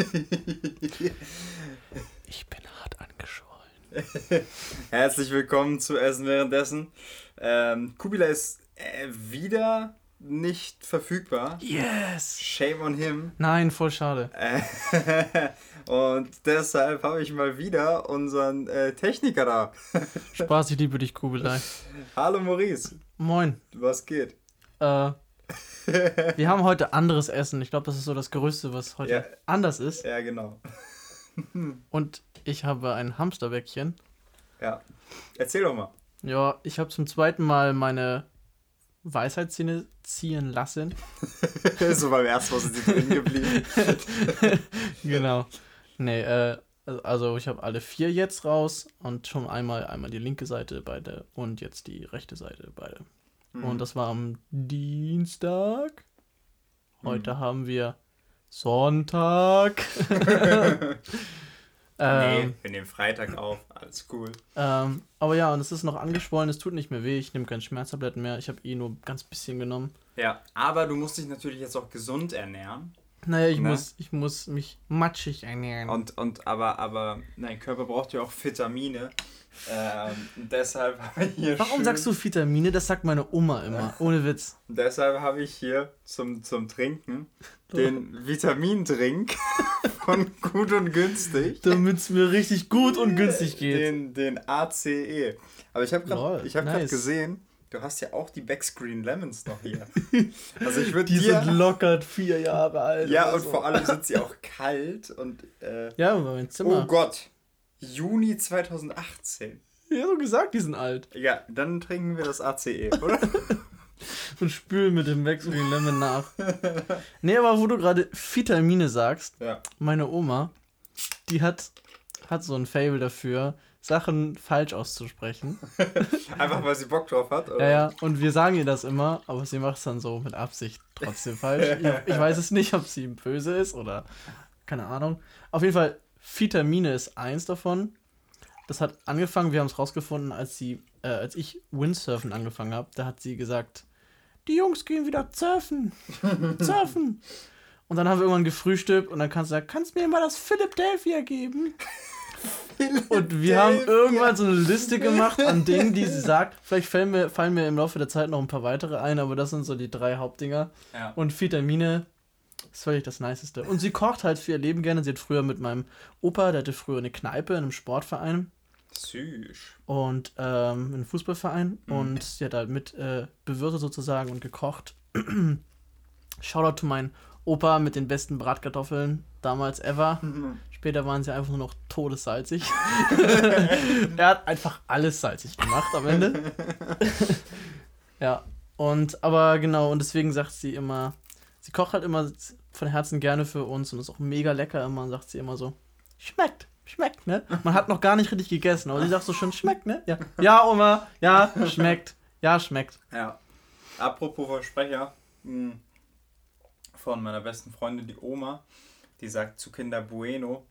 Ich bin hart angeschwollen. Herzlich willkommen zu Essen währenddessen. Ähm, Kubila ist äh, wieder nicht verfügbar. Yes! Shame on him. Nein, voll schade. Äh, und deshalb habe ich mal wieder unseren äh, Techniker da. Spaß, ich liebe dich, Kugelei. Hallo Maurice, Moin. was geht? Äh, wir haben heute anderes Essen. Ich glaube, das ist so das Größte, was heute Ja. anders ist. Ja, genau. Und ich habe ein Hamsterbäckchen. Ja. Erzähl doch mal. Ja, ich habe zum zweiten Mal meine Weisheitszähne ziehen lassen. so beim ersten Mal sind sie drin geblieben. genau. Nee, äh, also ich habe alle vier jetzt raus und schon einmal einmal die linke Seite beide und jetzt die rechte Seite beide. Mhm. Und das war am Dienstag. Heute Mhm. haben wir Sonntag. ähm, nee, wir nehmen Freitag auf. Alles cool. ähm, aber ja, und es ist noch angeschwollen, es tut nicht mehr weh, ich nehme keine Schmerztabletten mehr, ich habe eh nur ganz bisschen genommen. Ja, aber du musst dich natürlich jetzt auch gesund ernähren. Naja, ich, Ne? muss, ich muss mich matschig ernähren. Und, und aber, aber dein Körper braucht ja auch Vitamine. Ähm, deshalb habe ich hier. Warum sagst du Vitamine? Das sagt meine Oma immer, ohne Witz. Deshalb habe ich hier zum, zum Trinken den Vitamindrink von Gut und Günstig. Damit es mir richtig gut und günstig geht. Den, den ACE. Aber ich habe gerade hab grad nice. gesehen, du hast ja auch die Backscreen Lemons noch hier. Also ich würde Die dir. sind locker vier Jahre alt. ja, und so. vor allem sind sie auch kalt und. Äh, Ja, mein oh Zimmer. Gott. Juni 2018. Ja, so gesagt, die sind alt. Ja, dann trinken wir das ACE, oder? Und spülen mit dem Backscreen Lemon nach. nee, aber wo du gerade Vitamine sagst, ja. meine Oma, die hat, hat so ein Fable dafür, Sachen falsch auszusprechen. Einfach weil sie Bock drauf hat, oder? Ja, ja, und wir sagen ihr das immer, aber sie macht es dann so mit Absicht trotzdem falsch. Ich, ich weiß es nicht, ob sie böse ist oder keine Ahnung. Auf jeden Fall, Vitamine ist eins davon. Das hat angefangen, wir haben es rausgefunden, als sie, äh, als ich Windsurfen angefangen habe, da hat sie gesagt, die Jungs gehen wieder surfen. surfen. Und dann haben wir irgendwann gefrühstückt und dann kannst du sagen, kannst du mir mal das Philadelphia geben? Und wir haben irgendwann so eine Liste gemacht an Dingen, die sie sagt. Vielleicht fallen mir, fallen mir im Laufe der Zeit noch ein paar weitere ein, aber das sind so die drei Hauptdinger. Ja. Und Vitamine ist völlig das Niceste. Und sie kocht halt für ihr Leben gerne. Sie hat früher mit meinem Opa, der hatte früher eine Kneipe in einem Sportverein Süß. und ähm, einen Fußballverein. Mhm. Und sie hat halt mit äh, bewirtet sozusagen und gekocht. Shoutout to meinen Opa mit den besten Bratkartoffeln damals ever. Später waren sie einfach nur noch todessalzig. er hat einfach alles salzig gemacht am Ende. ja, und aber genau, und deswegen sagt sie immer, sie kocht halt immer von Herzen gerne für uns und ist auch mega lecker immer und sagt sie immer so, schmeckt, schmeckt, ne? Man hat noch gar nicht richtig gegessen, aber sie sagt so schon, schmeckt, ne? Ja, ja Oma, ja, schmeckt, ja, schmeckt. Ja. Apropos Versprecher, mh, von meiner besten Freundin, die Oma, die sagt zu Kinder Bueno,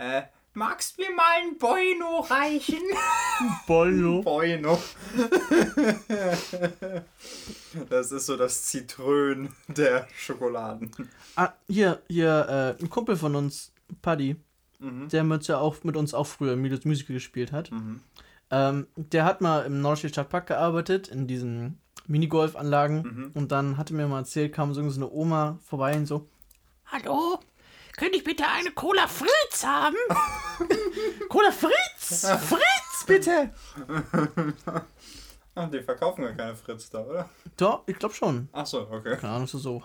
äh, magst du mir mal ein Bueno reichen? Bueno. das ist so das Zitrön der Schokoladen. Ah, hier, hier, äh, ein Kumpel von uns, Paddy, Mhm. der mit, ja auch, mit uns auch früher Milos Musical gespielt hat. Mhm. Ähm, der hat mal im Nordstedter Stadtpark gearbeitet, in diesen Minigolfanlagen. Mhm. Und dann hatte mir mal erzählt, kam so eine Oma vorbei und so, Hallo? Könnte ich bitte eine Cola Fritz haben? Cola Fritz! Fritz, bitte! Ach, die verkaufen ja keine Fritz da, oder? Doch, ich glaube schon. Ach so, okay. Keine Ahnung, ist das so.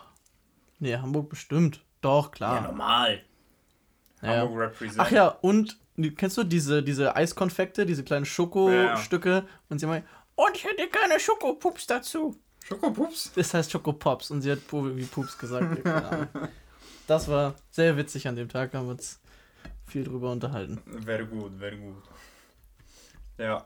Nee, Hamburg bestimmt. Doch, klar. normal. Ja. Hamburg represent. Ach ja, und kennst du diese, diese Eiskonfekte, diese kleinen Schokostücke? Und sie meint, Und ich hätte gerne Schokopups dazu. Schokopups? das heißt Schokopops. Und sie hat Pu- wie Pups gesagt. Das war sehr witzig an dem Tag, haben wir uns viel drüber unterhalten. Very gut, very gut. Ja.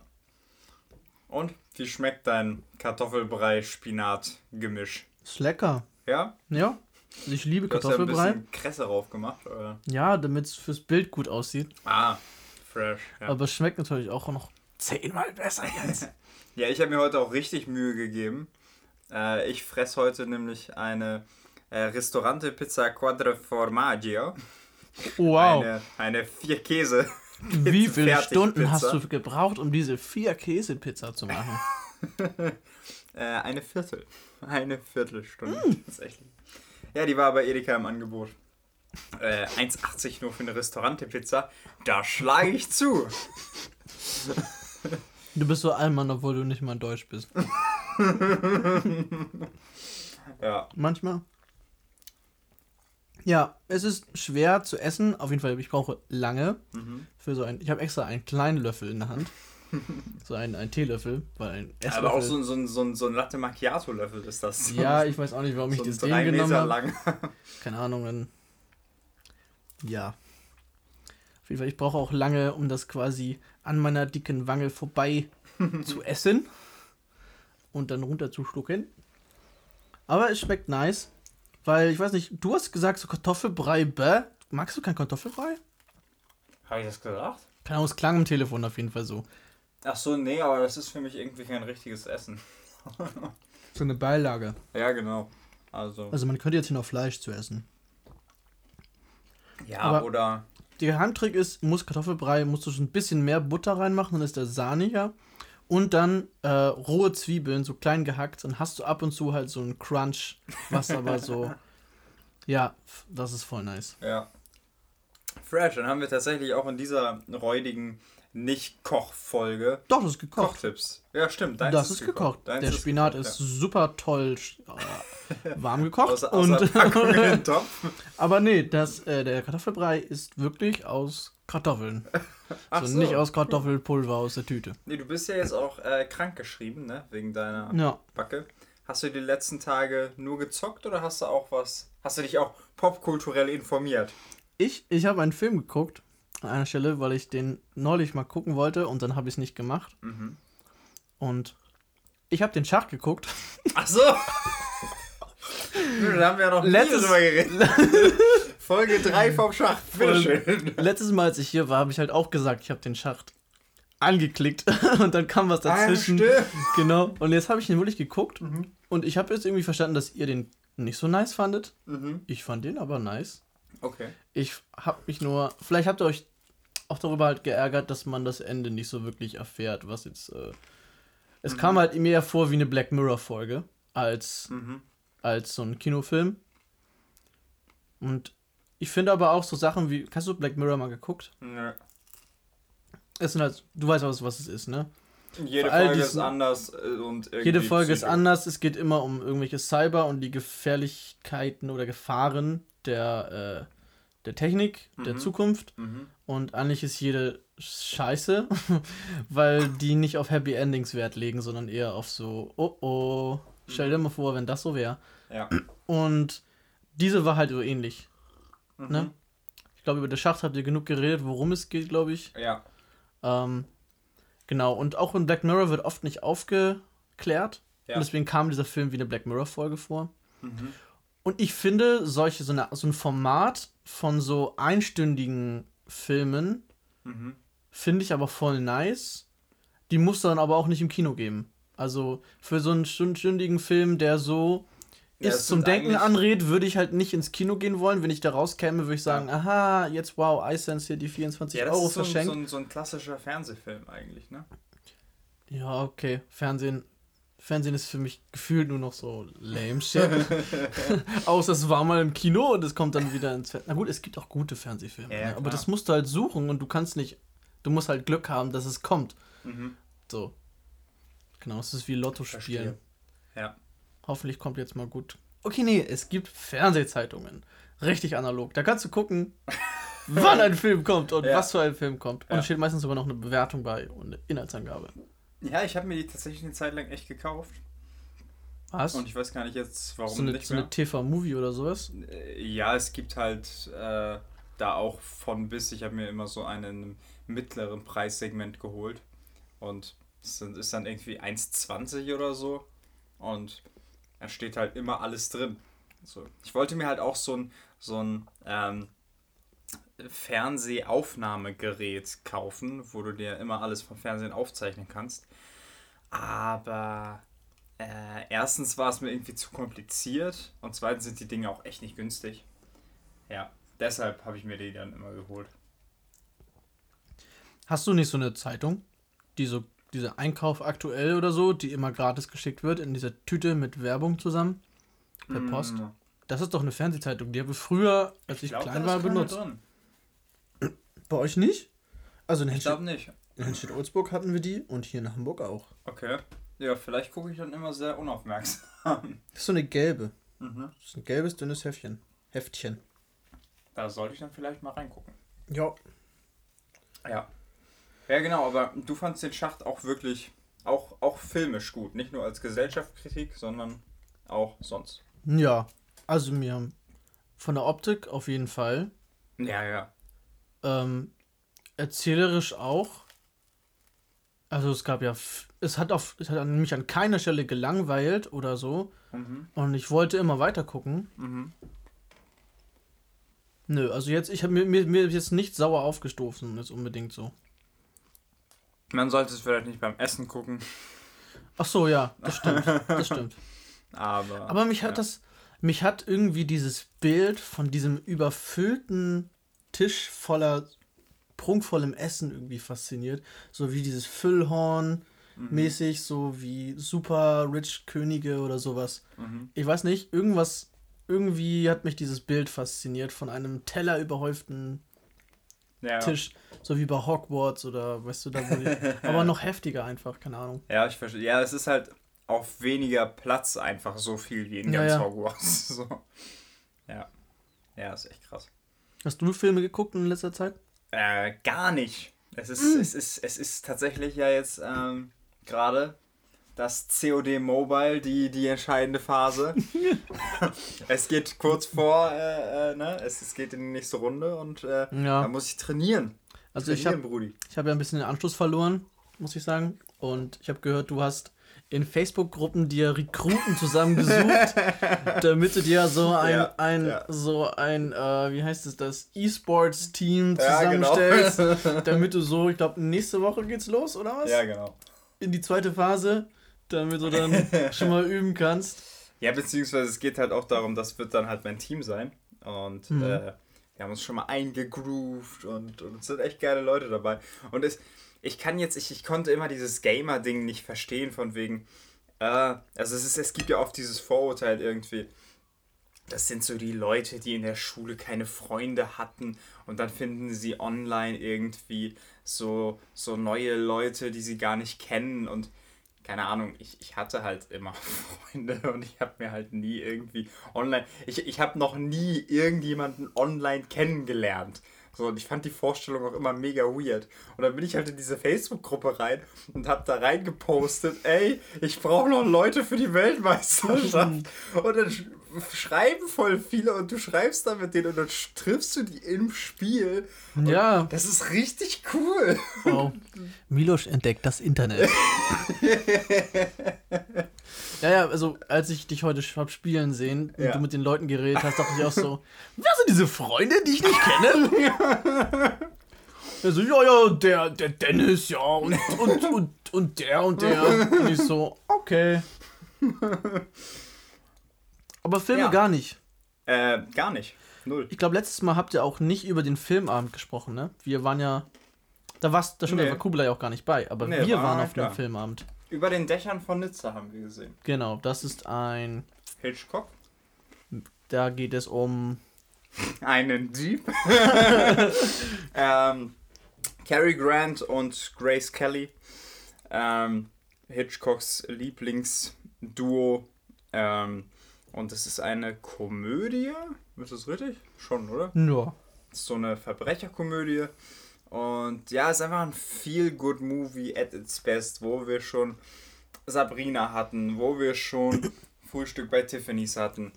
Und wie schmeckt dein Kartoffelbrei-Spinat-Gemisch? Ist lecker. Ja? Ja. Also ich liebe Du hast ja ein Kartoffelbrei. bisschen Kresse drauf gemacht. Oder? Ja, damit es fürs Bild gut aussieht. Ah, fresh. Ja, Aber es schmeckt natürlich auch noch zehnmal besser jetzt. ja ich habe mir heute auch richtig Mühe gegeben. Äh, ich fresse heute nämlich eine äh, Ristorante Pizza Quattro Formaggio. Wow. Eine, eine vier Käse. Wie viele. Stunden hast du gebraucht, um diese vier Käsepizza zu machen? Äh, eine Viertel. Eine Viertelstunde Mm. tatsächlich. Ja, die war bei Edeka im Angebot. Äh, 1,80 nur für eine Restaurante-Pizza. Da schlage ich zu. Du bist so Allmann, obwohl du nicht mal Deutsch bist. Ja. Manchmal. Ja, es ist schwer zu essen. Auf jeden Fall, ich brauche lange Mhm. für so ein. Ich habe extra einen kleinen Löffel in der Hand. so einen, einen Teelöffel, weil ein Esslöffel. Aber auch so, ein- so, so, so ein Latte Macchiato-Löffel ist das. ja, ich weiß auch nicht, warum ich so das Ding genommen habe. lang. Keine Ahnung, dann. Ja. Auf jeden Fall, ich brauche auch lange, um das quasi an meiner dicken Wange vorbei zu essen und dann runterzuschlucken. Aber es schmeckt nice, weil ich weiß nicht, du hast gesagt, so Kartoffelbrei, bäh. Magst du kein Kartoffelbrei? Habe ich das gesagt? Keine Ahnung, es klang im Telefon auf jeden Fall so. Ach so, nee, aber das ist für mich irgendwie kein richtiges Essen. So eine Beilage. Ja, genau. Also, Also man könnte jetzt hier noch Fleisch zu essen. ja, aber- oder. Der Handtrick ist, muss Kartoffelbrei, musst du schon ein bisschen mehr Butter reinmachen, dann ist der sahniger. Und dann äh, rohe Zwiebeln, so klein gehackt, dann hast du ab und zu halt so einen Crunch, was aber so. Ja, das ist voll nice. Ja. Fresh, dann haben wir tatsächlich auch in dieser räudigen Nicht-Koch-Folge Doch, das ist gekocht. Kochtipps. Ja, stimmt. Deins das ist gekocht. Deins der Spinat gekocht, ist super toll äh, warm ja. gekocht. Außer, außer und, aber nee, das, äh, der Kartoffelbrei ist wirklich aus Kartoffeln. Ach also so. nicht aus Kartoffelpulver aus der Tüte. Nee, du bist ja jetzt auch äh, krank geschrieben, ne? Wegen deiner Ja. Backe. Hast du die letzten Tage nur gezockt oder hast du auch was? Hast du dich auch popkulturell informiert? Ich, ich habe einen Film geguckt an einer Stelle, weil ich den neulich mal gucken wollte und dann habe ich es nicht gemacht. Mhm. Und ich habe den Schach geguckt. Ach so! da haben wir ja noch nie Letztes- drüber geredet. Folge 3 vom Schach. Bitteschön. Letztes Mal, als ich hier war, habe ich halt auch gesagt, ich habe den Schacht angeklickt und dann kam was dazwischen. Ah, stimmt. genau. Und jetzt habe ich ihn wirklich geguckt Mhm. und ich habe jetzt irgendwie verstanden, dass ihr den nicht so nice fandet. Mhm. Ich fand den aber nice. Okay. Ich habe mich nur, vielleicht habt ihr euch auch darüber halt geärgert, dass man das Ende nicht so wirklich erfährt, was jetzt. Äh, es kam halt mir ja vor wie eine Black Mirror Folge als Mhm. als so ein Kinofilm. Und ich finde aber auch so Sachen wie, hast du Black Mirror mal geguckt? Nö. Es sind halt, du weißt was, was es ist, ne? Jede Folge ist diesen- anders äh, und Jede Folge ist anders, es geht immer um irgendwelche Cyber und die Gefährlichkeiten oder Gefahren der, äh, der Technik, der Mhm. Zukunft. Mhm. Und eigentlich ist jede Scheiße, weil die nicht auf Happy Endings Wert legen, sondern eher auf so, oh oh, stell dir mal vor, wenn das so wäre. Ja. Und diese war halt so ähnlich. Mhm. Ne? Ich glaube, über das Schacht habt ihr genug geredet, worum es geht, glaube ich. Ja. Ähm, genau, und auch in Black Mirror wird oft nicht aufgeklärt. Ja. Und deswegen kam dieser Film wie eine Black Mirror-Folge vor. Mhm. Und ich finde, solche, so, eine, so ein Format von so einstündigen Filmen Mhm. finde ich aber voll nice. Die muss dann aber auch nicht im Kino geben. Also für so einen stündigen Film, der so Ja, ist zum Denken anrät, würde ich halt nicht ins Kino gehen wollen. Wenn ich da rauskäme, würde ich sagen, aha, jetzt wow, iSense hier die 24 Ja, das Euro ist so ein, verschenkt. so, ein, so ein klassischer Fernsehfilm eigentlich, ne? Ja, okay. Fernsehen. Fernsehen ist für mich gefühlt nur noch so lame shit. Außer es war mal im Kino und es kommt dann wieder ins Fernsehen. Na gut, es gibt auch gute Fernsehfilme. Ja, ja, ne? aber das musst du halt suchen und du kannst nicht. Du musst halt Glück haben, dass es kommt. Mhm. So. Genau, es ist wie Lotto spielen. Ja. Hoffentlich kommt jetzt mal gut. Okay, nee, es gibt Fernsehzeitungen. Richtig analog. Da kannst du gucken, wann ein Film kommt und Ja. was für ein Film kommt. Und Ja. es steht meistens sogar noch eine Bewertung bei und eine Inhaltsangabe. Ja, ich habe mir die tatsächlich eine Zeit lang echt gekauft. Was? Und ich weiß gar nicht jetzt, warum so eine, nicht so mehr. eine TV-Movie oder sowas? Äh, Ja, es gibt halt äh, da auch von bis. Ich habe mir immer so einen mittleren Preissegment geholt. Und es ist dann irgendwie 1,20 oder so. Und da steht halt immer alles drin. So. Ich wollte mir halt auch so ein, so ein ähm, Fernsehaufnahmegerät kaufen, wo du dir immer alles vom Fernsehen aufzeichnen kannst. Aber äh, erstens war es mir irgendwie zu kompliziert und zweitens sind die Dinge auch echt nicht günstig. Ja. deshalb habe ich mir die dann immer geholt. Hast du nicht so eine Zeitung, die so, diese Einkauf aktuell oder so, die immer gratis geschickt wird, in dieser Tüte mit Werbung zusammen? Per Post? Mm, Das ist doch eine Fernsehzeitung, die habe ich früher, als ich glaub, klein war, benutzt. Drin. Bei euch nicht? Also in Ich glaube Henstedt- nicht. in Henstedt-Olsburg hatten wir die und hier in Hamburg auch. Okay. Ja, vielleicht gucke ich dann immer sehr unaufmerksam. Das ist so eine gelbe. Mhm. Das ist ein gelbes, dünnes Heftchen. Heftchen. Da sollte ich dann vielleicht mal reingucken. Ja. Ja. Ja, genau, aber du fandst den Schacht auch wirklich, auch, auch filmisch gut. Nicht nur als Gesellschaftskritik, sondern auch sonst. Ja. Also mir von der Optik auf jeden Fall. Ja, ja. Ähm, erzählerisch auch. Also es gab ja, es hat auf, es hat mich an keiner Stelle gelangweilt oder so. Mhm. Und ich wollte immer weiter gucken. Mhm. Nö, also jetzt, ich habe mir, mir, mir jetzt nicht sauer aufgestoßen, ist unbedingt so. Man sollte es vielleicht nicht beim Essen gucken, Ach so, ja, das stimmt, das stimmt. aber. Aber mich hat ja. das, mich hat irgendwie dieses Bild von diesem überfüllten Tisch voller prunkvollem Essen irgendwie fasziniert. So wie dieses Füllhorn Mhm. mäßig, so wie Super Rich Könige oder sowas. Mhm. Ich weiß nicht, irgendwas, irgendwie hat mich dieses Bild fasziniert von einem Teller überhäuften Ja. Tisch, so wie bei Hogwarts oder weißt du, da wo die, aber noch heftiger einfach, keine Ahnung. Ja, ich verstehe. Ja, es ist halt auf weniger Platz einfach so viel wie in Ja, ganz ja. Hogwarts. So. Ja. Ja, ist echt krass. Hast du Filme geguckt in letzter Zeit? Äh, gar nicht. Es ist, Mm. es ist, es ist tatsächlich ja jetzt ähm, gerade das COD Mobile, die, die entscheidende Phase. es geht kurz vor, äh, äh, ne? Es, es geht in die nächste Runde und äh, Ja. da muss ich trainieren. Also ich trainieren, habe ich hab ja ein bisschen den Anschluss verloren, muss ich sagen. Und ich habe gehört, du hast in Facebook-Gruppen dir Rekruten zusammengesucht, damit du dir so ein, Ja, ein ja. so ein, äh, wie heißt es das, E-Sports-Team Ja, genau. zusammenstellst, damit du so, ich glaube, nächste Woche geht's los, oder was? Ja, genau. In die zweite Phase, damit du dann schon mal üben kannst. Ja, beziehungsweise es geht halt auch darum, das wird dann halt mein Team sein. Und Mhm. äh, wir haben uns schon mal eingegroovt und, und es sind echt geile Leute dabei. Und es, ich kann jetzt, ich, ich konnte immer dieses Gamer-Ding nicht verstehen, von wegen, äh, also es, ist, es gibt ja oft dieses Vorurteil irgendwie, das sind so die Leute, die in der Schule keine Freunde hatten und dann finden sie online irgendwie so, so neue Leute, die sie gar nicht kennen und keine Ahnung, ich, ich hatte halt immer Freunde und ich habe mir halt nie irgendwie online, ich, ich habe noch nie irgendjemanden online kennengelernt. So, und ich fand die Vorstellung auch immer mega weird. Und dann bin ich halt in diese Facebook-Gruppe rein und habe da reingepostet, ey, ich brauche noch Leute für die Weltmeisterschaft. Und dann schreiben voll viele und du schreibst da mit denen und dann triffst du die im Spiel. Ja. Das ist richtig cool. Wow. Milosch entdeckt das Internet. ja, ja, also als ich dich heute hab spielen sehen und Ja. du mit den Leuten geredet hast, dachte ich auch so, wer sind diese Freunde, die ich nicht kenne? Also, ja, ja, der, der Dennis, ja, und, und, und, und der und der. Und ich so, okay. Aber Filme Ja. gar nicht. Äh, gar nicht. Null. Ich glaube, letztes Mal habt ihr auch nicht über den Filmabend gesprochen, ne? Wir waren ja. Da warst, da stimmt, Nee. da war Kublai auch gar nicht bei, aber Nee, wir war- waren auf dem Filmabend. Über den Dächern von Nizza haben wir gesehen. Genau, das ist ein. Hitchcock. Da geht es um. Einen Jeep. ähm, Cary Grant und Grace Kelly. Ähm, Hitchcocks Lieblingsduo. Ähm, und es ist eine Komödie. Ist das richtig? Schon, oder? Ja. ist so eine Verbrecherkomödie. Und ja, es ist einfach ein Feel-Good-Movie at its best, wo wir schon Sabrina hatten, wo wir schon Frühstück bei Tiffany's hatten.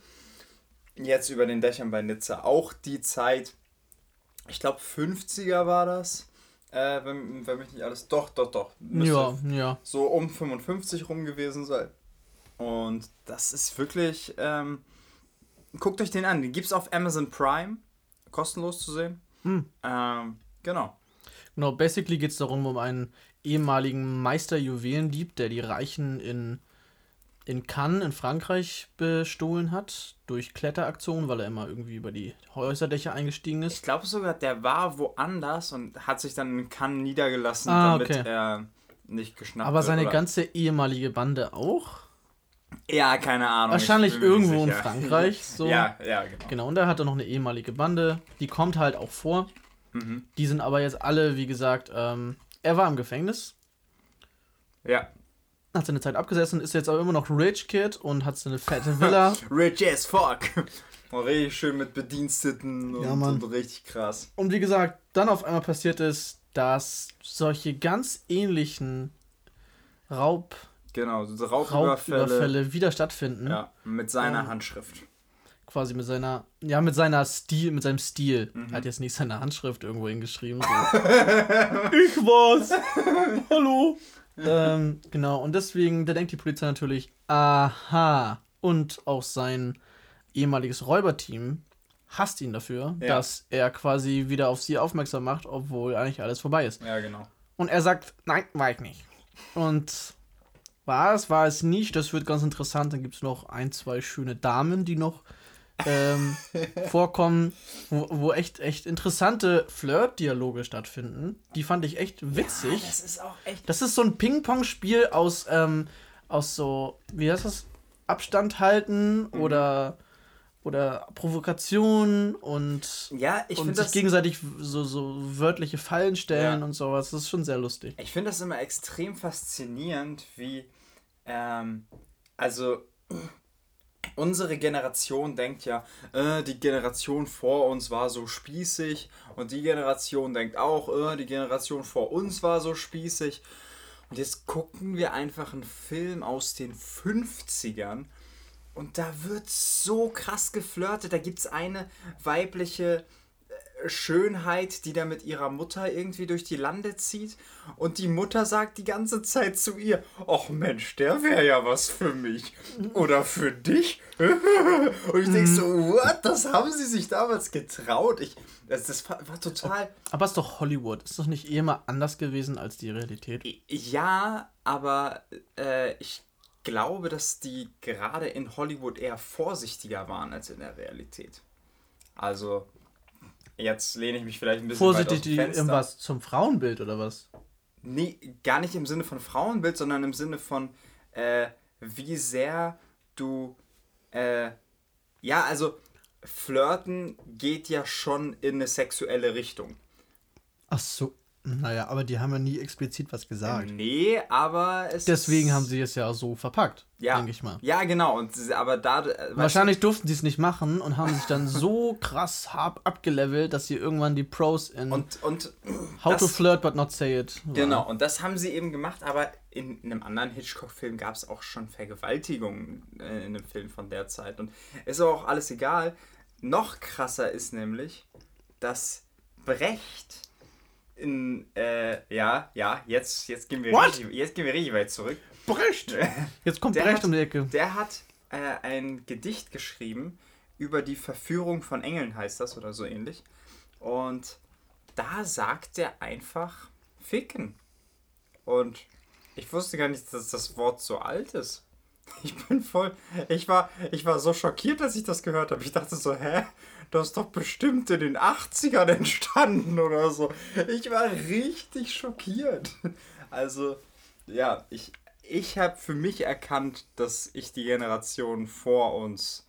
Jetzt über den Dächern bei Nizza. Auch die Zeit, ich glaube 50er war das. Äh, wenn, wenn mich nicht alles. Doch, doch, doch. Müsste Ja, ja. so um 55 rum gewesen sein. Und das ist wirklich. Ähm, guckt euch den an. Den gibt es auf Amazon Prime. Kostenlos zu sehen. Hm. Ähm, genau. Genau, basically geht es darum, um einen ehemaligen Meister Juwelendieb, der die Reichen in in Cannes in Frankreich bestohlen hat durch Kletteraktionen, weil er immer irgendwie über die Häuserdächer eingestiegen Ich ist. glaube sogar, der war woanders und hat sich dann in Cannes niedergelassen, Ah, damit okay. er nicht geschnappt Aber wird. seine oder- ganze ehemalige Bande auch? Ja, keine Ahnung. Wahrscheinlich irgendwo in. Frankreich, so. Ja, ja, genau. Genau, und er hatte noch eine ehemalige Bande, die kommt halt auch vor. Mhm. Die sind aber jetzt alle, wie gesagt, ähm, er war im Gefängnis, Ja. hat seine Zeit abgesessen, ist jetzt aber immer noch Rich Kid und hat seine fette Villa. Rich as fuck. Und richtig schön mit Bediensteten und, Ja, Mann. und richtig krass. Und wie gesagt, dann auf einmal passiert ist, dass solche ganz ähnlichen Raub, Genau, so Raubüberfälle. Raubüberfälle wieder stattfinden. Ja, mit seiner Ähm, Handschrift. Quasi mit seiner, ja, mit seiner Stil, mit seinem Stil. Mhm. Er hat jetzt nicht seine Handschrift irgendwo hingeschrieben. So. ich war's! Hallo! ähm, genau, und deswegen, da denkt die Polizei natürlich, aha. Und auch sein ehemaliges Räuberteam hasst ihn dafür, Ja. dass er quasi wieder auf sie aufmerksam macht, obwohl eigentlich alles vorbei ist. Ja, genau. Und er sagt, nein, war ich nicht. Und war es, war es nicht. Das wird ganz interessant. Dann gibt es noch ein, zwei schöne Damen, die noch ähm, vorkommen, wo, wo echt, echt interessante Flirt-Dialoge stattfinden. Die fand ich echt witzig. Das ist auch echt. Das ist so ein Ping-Pong-Spiel aus, ähm, aus so, wie heißt das? Abstand halten Mhm. oder, oder Provokation und, Ja, ich und finde sich das. gegenseitig so, so wörtliche Fallen stellen Ja. und sowas. Das ist schon sehr lustig. Ich finde das immer extrem faszinierend, wie, ähm, also unsere Generation denkt ja, äh, die Generation vor uns war so spießig und die Generation denkt auch, äh, die Generation vor uns war so spießig. Und jetzt gucken wir einfach einen Film aus den 50ern und da wird so krass geflirtet. Da gibt es eine weibliche äh, Schönheit, die da mit ihrer Mutter irgendwie durch die Lande zieht. Und die Mutter sagt die ganze Zeit zu ihr: Ach Mensch, der wäre ja was für mich. Oder für dich. Und ich denke so: What? Das haben sie sich damals getraut. Ich, das, das war, war total. Aber es ist doch Hollywood. Ist doch nicht eh mal anders gewesen als die Realität? Ja, aber äh, ich glaube, dass die gerade in Hollywood eher vorsichtiger waren als in der Realität. Also, jetzt lehne ich mich vielleicht ein bisschen weit Vorsichtig aus dem irgendwas zum Frauenbild oder was? Nee, gar nicht im Sinne von Frauenbild, sondern im Sinne von, äh, wie sehr du, äh, ja, also Flirten geht ja schon in eine sexuelle Richtung. Ach so. Naja, aber die haben ja nie explizit was gesagt. Nee, aber es Deswegen haben sie es ja so verpackt, ja, denke ich mal. Ja, genau. Und, aber da, äh, Wahrscheinlich durften sie es nicht machen und haben sich dann so krass hart abgelevelt, dass sie irgendwann die Pros in Und, und How to das- Flirt but not say it. waren. genau, und das haben sie eben gemacht, aber in einem anderen Hitchcock-Film gab es auch schon Vergewaltigungen äh, in einem Film von der Zeit. Und ist aber auch alles egal. Noch krasser ist nämlich, dass Brecht in, äh, ja, ja, jetzt, jetzt, gehen wir What? richtig, jetzt gehen wir richtig weit zurück. Brecht! Jetzt kommt Der Brecht hat- um die Ecke. Der hat äh, ein Gedicht geschrieben über die Verführung von Engeln, heißt das oder so ähnlich. Und da sagt er einfach ficken. Und ich wusste gar nicht, dass das Wort so alt ist. Ich bin voll. Ich war, ich war so schockiert, als ich das gehört habe. Ich dachte so, hä? Das ist doch bestimmt in den 80ern entstanden oder so. Ich war richtig schockiert. Also, ja, ich, ich habe für mich erkannt, dass ich die Generation vor uns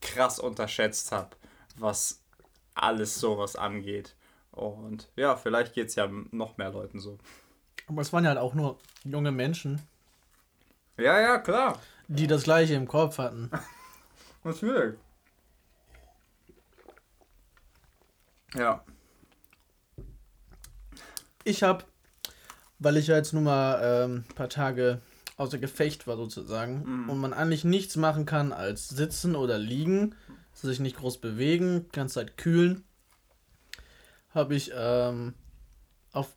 krass unterschätzt habe, was alles sowas angeht. Und ja, vielleicht geht es ja noch mehr Leuten so. Aber es waren ja halt auch nur junge Menschen, Ja, ja, klar. die das gleiche im Kopf hatten. Natürlich. Ja. Ich habe, weil ich ja jetzt nur mal ähm, ein paar Tage außer Gefecht war sozusagen und man eigentlich nichts machen kann als sitzen oder liegen, sich nicht groß bewegen, die ganze Zeit kühlen, habe ich ähm, auf,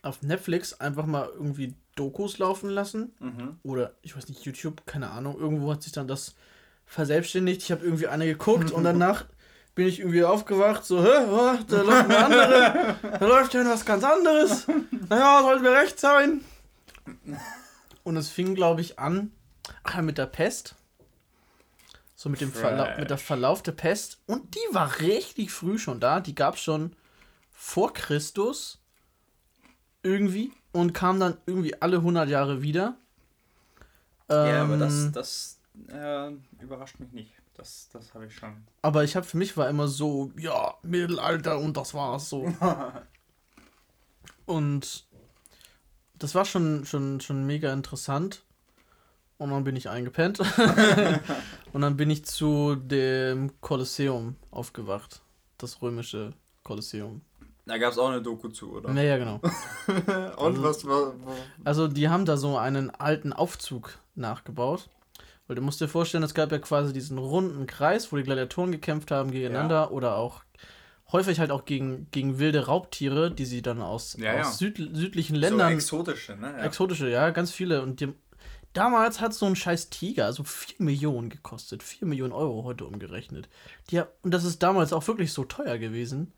auf Netflix einfach mal irgendwie Dokus laufen lassen Mhm. oder ich weiß nicht, YouTube, keine Ahnung, irgendwo hat sich dann das verselbstständigt. Ich habe irgendwie eine geguckt und danach bin ich irgendwie aufgewacht, so, hä, oh, da läuft eine andere, da läuft ja was ganz anderes. Naja, sollte mir recht sein. Und es fing, glaube ich, an ach mit der Pest. So mit dem Verla mit der Verlauf der Pest. Und die war richtig früh schon da. Die gab es schon vor Christus. Irgendwie. Und kam dann irgendwie alle 100 Jahre wieder. ja, aber das, Ähm, das äh, überrascht mich nicht. Das, das habe ich schon. Aber ich habe für mich war immer so, ja, Mittelalter und das war's so. und das war schon, schon, schon mega interessant. Und dann bin ich eingepennt. und dann bin ich zu dem Kolosseum aufgewacht. Das römische Kolosseum. Da gab es auch eine Doku zu, oder? Naja, genau. Und was war. Also die haben da so einen alten Aufzug nachgebaut. Weil du musst dir vorstellen, es gab ja quasi diesen runden Kreis, wo die Gladiatoren gekämpft haben gegeneinander oder auch häufig halt auch gegen, gegen wilde Raubtiere, die sie dann aus, Ja, ja. aus Süd, südlichen So Ländern, exotische, ne? Ja. exotische, ja, ganz viele. Und die, damals hat so ein scheiß Tiger also 4 Millionen gekostet, 4 Millionen Euro heute umgerechnet. Die, und das ist damals auch wirklich so teuer gewesen.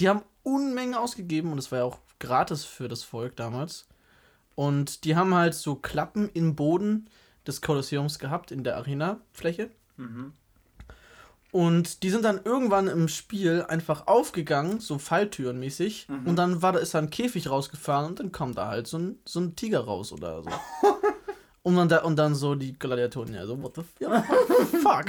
Die haben Unmengen ausgegeben und es war ja auch gratis für das Volk damals. Und die haben halt so Klappen im Boden des Kolosseums gehabt, in der Arena-Fläche. Mhm. Und die sind dann irgendwann im Spiel einfach aufgegangen, so Falltürenmäßig. Mhm. Und dann war da, ist da ein Käfig rausgefahren und dann kam da halt so ein, so ein Tiger raus oder so. und, dann da, und dann so die Gladiatoren, ja, so, what the, fuck.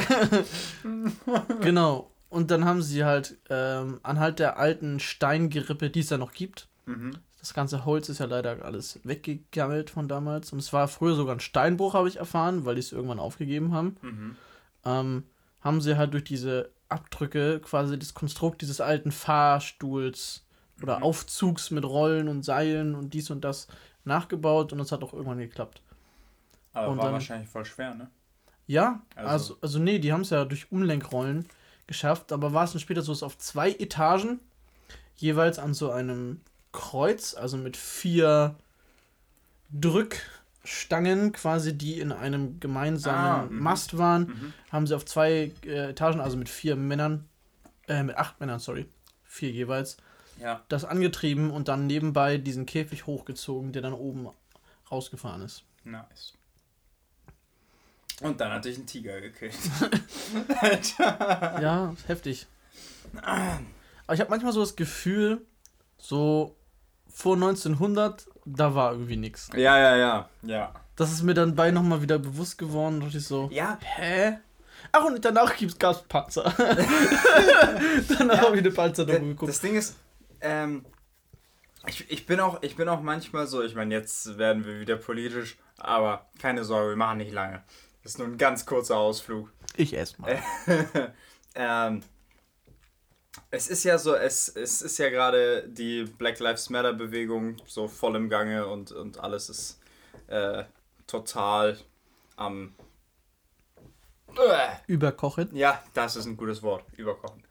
genau. Und dann haben sie halt ähm, anhand der alten Steingerippe, die es da noch gibt, Mhm. Das ganze Holz ist ja leider alles weggegammelt von damals. Und es war früher sogar ein Steinbruch, habe ich erfahren, weil die es irgendwann aufgegeben haben. Mhm. Ähm, haben sie halt durch diese Abdrücke quasi das Konstrukt dieses alten Fahrstuhls oder Mhm. Aufzugs mit Rollen und Seilen und dies und das nachgebaut und es hat auch irgendwann geklappt. Aber Und war dann- wahrscheinlich voll schwer, ne? Ja, Also- also, also, nee, die haben es ja durch Umlenkrollen geschafft, aber war es dann später so, dass auf zwei Etagen jeweils an so einem Kreuz, also mit vier Drückstangen quasi, die in einem gemeinsamen Ah, mhm. Mast waren, Mhm. haben sie auf zwei äh, Etagen, also mit vier Männern, äh, mit acht Männern, sorry, vier jeweils, Ja. das angetrieben und dann nebenbei diesen Käfig hochgezogen, der dann oben rausgefahren ist. Nice. Und dann hatte ich einen Tiger gekillt. Ja, heftig. Aber ich habe manchmal so das Gefühl, so vor 1900, da war irgendwie nichts. ja, ja, ja. Ja. Das ist mir dann bei nochmal wieder bewusst geworden. Da dachte ich so, Ja, hä? Ach, und danach gab es Panzer. danach habe ich eine Panzerdoku D- geguckt. Das Ding ist, ähm, ich, ich, bin auch, ich bin auch manchmal so, ich meine, jetzt werden wir wieder politisch, aber keine Sorge, wir machen nicht lange. Das ist nur ein ganz kurzer Ausflug. Ich esse mal. ähm, es ist ja so, es, es ist ja gerade die Black Lives Matter Bewegung so voll im Gange und, und alles ist äh, total am. Überkochen. Ja, das ist ein gutes Wort. Überkochen.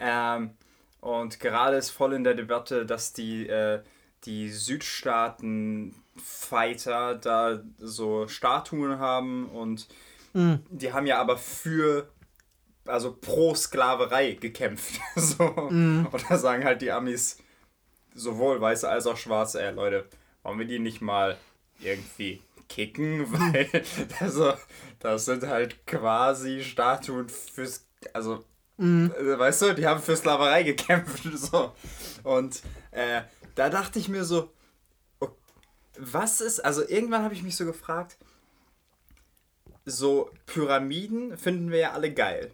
Ähm, und gerade ist voll in der Debatte, dass die, äh, die Südstaaten-Fighter da so Statuen haben und Mhm. die haben ja aber für, also pro Sklaverei gekämpft. so. Mhm. Und da sagen halt die Amis, sowohl Weiße als auch Schwarze, ey Leute, wollen wir die nicht mal irgendwie kicken? Weil, also, das sind halt quasi Statuen fürs, also, äh, weißt du, die haben für Sklaverei gekämpft. So. Und äh, da dachte ich mir so, was ist, also irgendwann habe ich mich so gefragt, so Pyramiden finden wir ja alle geil.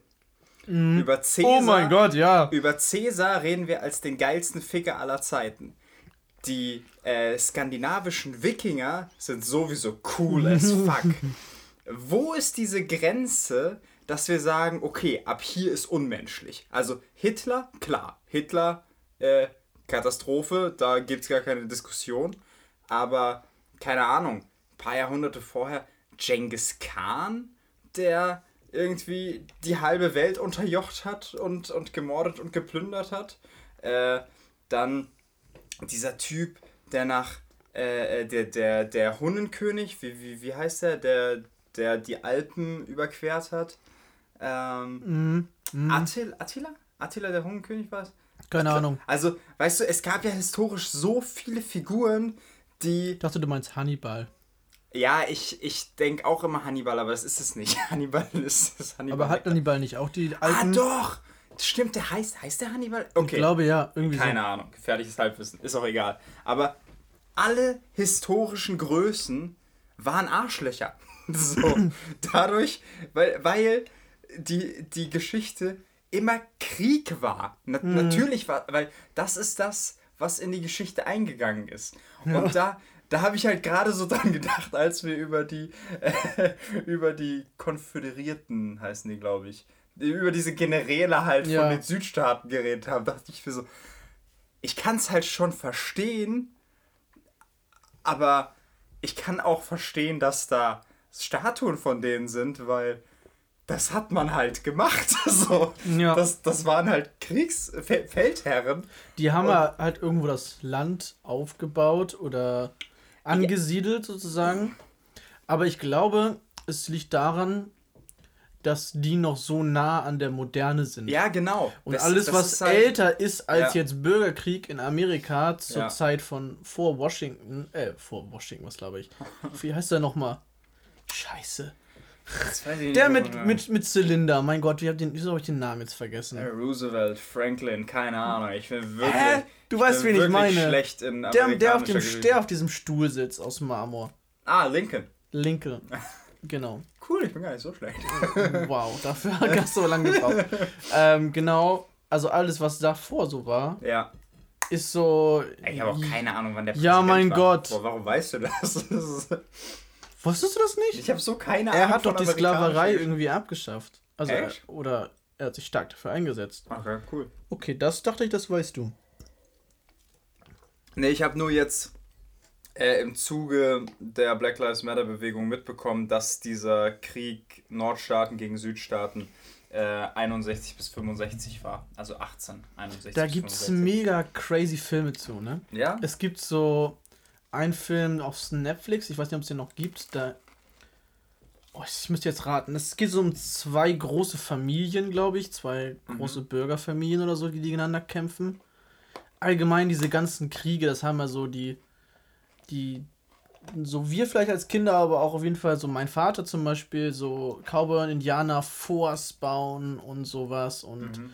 Über Caesar, Oh mein Gott, ja. über Caesar reden wir als den geilsten Ficker aller Zeiten. Die äh, skandinavischen Wikinger sind sowieso cool as fuck. Wo ist diese Grenze, dass wir sagen, okay, ab hier ist unmenschlich? Also Hitler, klar, Hitler, äh, Katastrophe, da gibt es gar keine Diskussion. Aber keine Ahnung, ein paar Jahrhunderte vorher, Genghis Khan, der irgendwie die halbe Welt unterjocht hat und, und gemordet und geplündert hat. Äh, dann dieser Typ, der nach äh, äh, der, der, der Hunnenkönig, wie, wie, wie heißt der, der, der die Alpen überquert hat? Ähm, Mhm. Attil, Attila? Attila der Hunnenkönig war es? Keine Ahnung. Also, weißt du, es gab ja historisch so viele Figuren, die Ich dachte, du meinst Hannibal. Ja, ich, ich denke auch immer Hannibal, aber das ist es nicht. Hannibal ist es Hannibal. Aber hat Hannibal nicht auch die Ah, alten? doch! Stimmt, der heißt, heißt der Hannibal? Okay. Ich glaube ja, irgendwie Keine Ahnung, gefährliches Halbwissen, ist auch egal. Aber alle historischen Größen waren Arschlöcher. So, dadurch, weil, weil die, die Geschichte immer Krieg war. Na, Natürlich war, weil das ist das, was in die Geschichte eingegangen ist. Und da, da habe ich halt gerade so dran gedacht, als wir über die, äh, über die Konföderierten heißen die, glaube ich, über diese Generäle halt Ja. von den Südstaaten geredet haben, dachte ich mir so, ich kann es halt schon verstehen, aber ich kann auch verstehen, dass da Statuen von denen sind, weil das hat man halt gemacht. So, Ja. das, das waren halt Kriegsfeldherren. Die haben ja halt irgendwo das Land aufgebaut oder angesiedelt sozusagen. Aber ich glaube, es liegt daran, dass die noch so nah an der Moderne sind. Ja, genau. Und Das- alles, das was ist halt- älter ist als Ja. jetzt Bürgerkrieg in Amerika zur Ja. Zeit von vor Washington, äh, vor Washington, was glaube ich. Wie heißt der nochmal? Scheiße. Das nicht, Der mit, mit, mit Zylinder, mein Gott, wie hab den, wieso habe ich den Namen jetzt vergessen? Roosevelt, Franklin, keine Ahnung. Ich bin wirklich. Hä? Du weißt, wen ich meine. schlecht in Der, der, auf dem, Geschichte. der auf diesem Stuhl sitzt aus Marmor. Ah, Lincoln. Linke. Genau. Cool, ich bin gar nicht so schlecht. Wow, dafür hast du so lange gebraucht. ähm, genau, also alles, was davor so war, Ja. ist so. Ich habe auch keine Ahnung, wann der Ja, mein war. Gott. Boah, warum weißt du das? Wusstest du das nicht? ich habe so keine Ahnung. Er hat doch die Sklaverei irgendwie abgeschafft. Also, er, Echt? oder er hat sich stark dafür eingesetzt. Okay, cool. Okay, das dachte ich, das weißt du. Nee, ich habe nur jetzt äh, im Zuge der Black Lives Matter Bewegung mitbekommen, dass dieser Krieg Nordstaaten gegen Südstaaten äh, 61 bis 65 war. Also 18, 61 Da gibt es 65. mega crazy Filme zu, ne? Ja? Es gibt so einen Film auf Netflix, ich weiß nicht, ob es den noch gibt, da. Oh, ich müsste jetzt raten. Es geht so um zwei große Familien, glaube ich. Zwei große Bürgerfamilien oder so, die gegeneinander kämpfen. Allgemein diese ganzen Kriege, das haben ja so die. Die. So wir vielleicht als Kinder, aber auch auf jeden Fall so mein Vater zum Beispiel, so Cowboy und Indianer Forts bauen und sowas. Und Mhm.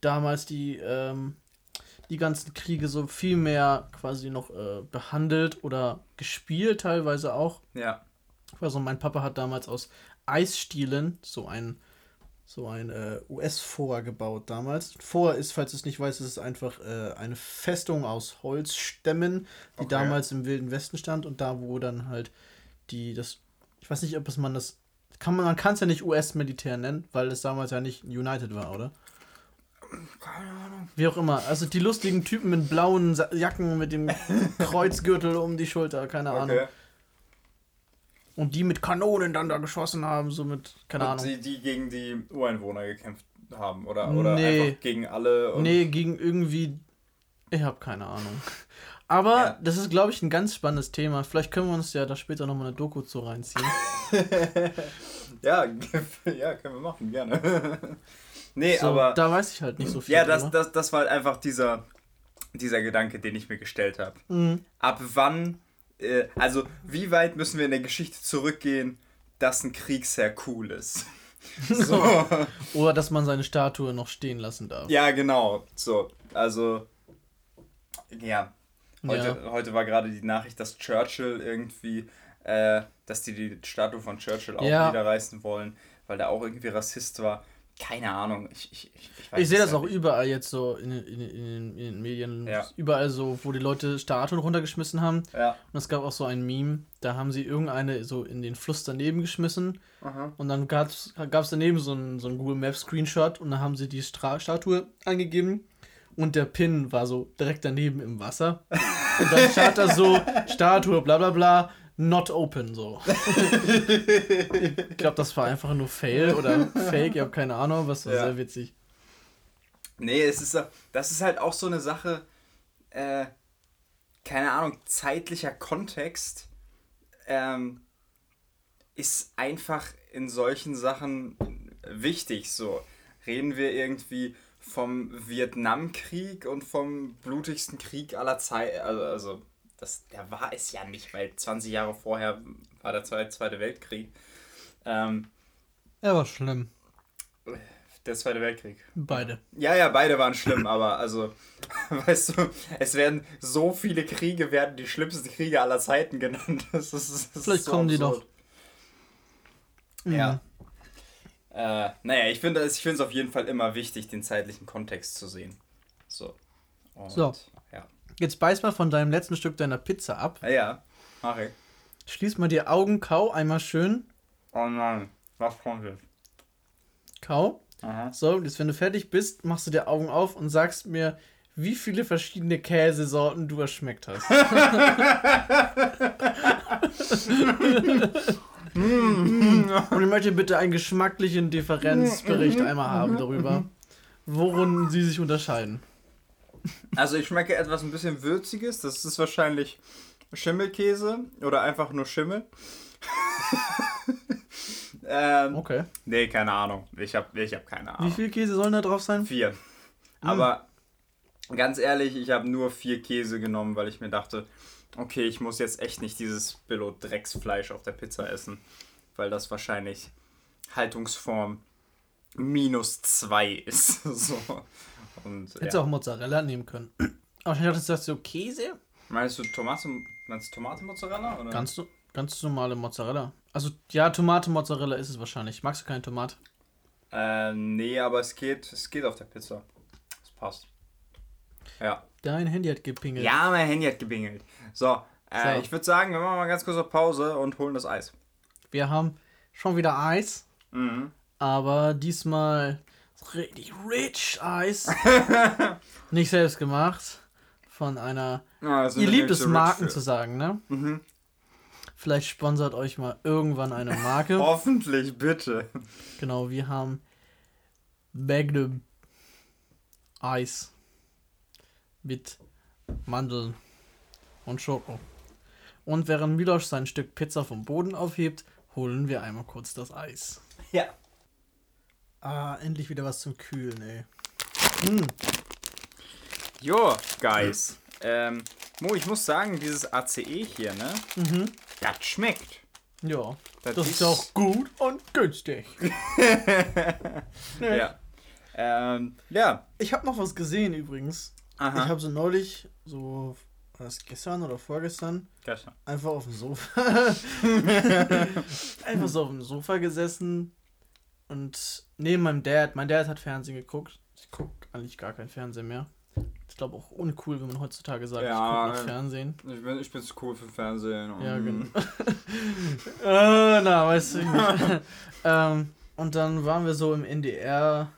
damals die, ähm, die ganzen Kriege so viel mehr quasi noch äh, behandelt oder gespielt teilweise auch. Ja. Also mein Papa hat damals aus Eisstielen so ein so ein äh, US-Fort gebaut damals. Fort ist, falls du es nicht weißt, ist es einfach äh, eine Festung aus Holzstämmen, die Okay. damals im Wilden Westen stand und da wo dann halt die das ich weiß nicht, ob es man das kann man man kann es ja nicht US-Militär nennen, weil es damals ja nicht United war, oder? Keine Ahnung. Wie auch immer. Also die lustigen Typen mit blauen Jacken mit dem Kreuzgürtel um die Schulter, keine Ahnung. Okay. Und die mit Kanonen dann da geschossen haben, so mit, keine Und Ahnung. die, die gegen die Ureinwohner gekämpft haben, oder? Oder Nee. einfach gegen alle. Und Nee, gegen irgendwie. Ich habe keine Ahnung. Aber Ja. das ist, glaube ich, ein ganz spannendes Thema. Vielleicht können wir uns ja da später nochmal eine Doku zu reinziehen. Ja, ja, können wir machen, gerne. Nee, So, aber. da weiß ich halt nicht so viel. Ja, das, drüber. das, das war halt einfach dieser, dieser Gedanke, den ich mir gestellt habe. Mhm. Ab wann, äh, also wie weit müssen wir in der Geschichte zurückgehen, dass ein Kriegsherr cool ist? So. Oder dass man seine Statue noch stehen lassen darf. ja, genau. So, also, ja. Heute, Ja. heute war gerade die Nachricht, dass Churchill irgendwie, äh, dass die die Statue von Churchill auch Ja. niederreißen wollen, weil der auch irgendwie Rassist war. Keine Ahnung. Ich, ich, ich, ich, sehe das auch nicht. überall jetzt so in, in, in, in den Medien. Ja. Überall so, wo die Leute Statuen runtergeschmissen haben. Ja. Und es gab auch so ein Meme, da haben sie irgendeine so in den Fluss daneben geschmissen. Aha. Und dann gab es daneben so ein, so ein Google Maps Screenshot und dann haben sie die Stra Statue angegeben. Und der Pin war so direkt daneben im Wasser. Und dann stand da so, Statue, bla bla bla, not open, so. ich glaube, das war einfach nur Fail oder Fake, ich habe keine Ahnung, es war Ja. sehr witzig. Nee, es ist, das ist halt auch so eine Sache, äh, keine Ahnung, zeitlicher Kontext ähm, ist einfach in solchen Sachen wichtig. So reden wir irgendwie vom Vietnamkrieg und vom blutigsten Krieg aller Zeiten. Also, also das, der war es ja nicht, weil 20 Jahre vorher war der Zweite, Weltkrieg. Ähm, Er war schlimm. der Zweite Weltkrieg. Beide. Ja, ja, beide waren schlimm, aber also, weißt du, es werden so viele Kriege, werden die schlimmsten Kriege aller Zeiten genannt. Das ist, das ist Vielleicht so kommen die absurd. Ja. Mhm. Äh, naja, ich Jetzt beiß mal von deinem letzten Stück deiner Pizza ab. Ja, ja, mach ich. Schließ mal die Augen, kau einmal schön. Oh nein, was kommt jetzt? Kau. Aha. So, jetzt wenn du fertig bist, machst du die Augen auf und sagst mir, wie viele verschiedene Käsesorten du erschmeckt hast. und ich möchte bitte einen geschmacklichen Differenzbericht einmal haben darüber, worin sie sich unterscheiden. Also ich schmecke etwas ein bisschen würziges. Das ist wahrscheinlich Schimmelkäse oder einfach nur Schimmel. ähm, Okay. nee, keine Ahnung. Ich habe ich hab keine Ahnung. Wie viel Käse sollen da drauf sein? Vier. Aber ganz ehrlich, ich habe nur vier Käse genommen, weil ich mir dachte, okay, ich muss jetzt echt nicht dieses Billo-Drecksfleisch auf der Pizza essen, weil das wahrscheinlich Haltungsform minus zwei ist. so. Und, Hättest ja. auch Mozzarella nehmen können. Aber ich dachte, das ist so Käse? Meinst du Tomate, meinst du Tomate Mozzarella? Oder? Ganz, ganz normale Mozzarella. Also, ja, Tomate Mozzarella ist es wahrscheinlich. Magst du keine Tomate? Äh, nee, aber es geht, es geht auf der Pizza. Es passt. Ja. Dein Handy hat gepingelt. Ja, mein Handy hat gebingelt. So, äh, So. ich würde sagen, wir machen mal ganz kurz auf Pause und holen das Eis. Wir haben schon wieder Eis, Mhm. aber diesmal richtig rich Eis. Nicht selbst gemacht. Von einer. Ja, das sind Ihr liebt es, Marken zu sagen, ne? Mhm. Vielleicht sponsert euch mal irgendwann eine Marke. Hoffentlich, bitte. Genau, wir haben Magnum Eis mit Mandeln und Schoko. Und während Milosch sein Stück Pizza vom Boden aufhebt, holen wir einmal kurz das Eis. Ja. Ah, endlich wieder was zum Kühlen, ey. Hm, Jo, Guys. Ähm, Mo, ich muss sagen, dieses ACE hier, ne? Mhm. Das schmeckt. ja. Das, Das ist auch gut und günstig. Nee. Ja. Ähm, ja. Ich habe noch was gesehen übrigens. Aha. Ich habe so neulich, so, war das gestern oder vorgestern, Gestern. einfach auf dem Sofa. einfach so auf dem Sofa gesessen und neben meinem Dad. Mein Dad hat Fernsehen geguckt. Ich gucke eigentlich gar kein Fernsehen mehr. Ich glaube auch uncool, wenn man heutzutage sagt, Ja, ich gucke ähm, Fernsehen. Ich bin, ich bin zu cool für Fernsehen. Ja, genau. äh, na, weißt du nicht. ähm, und dann waren wir so im NDR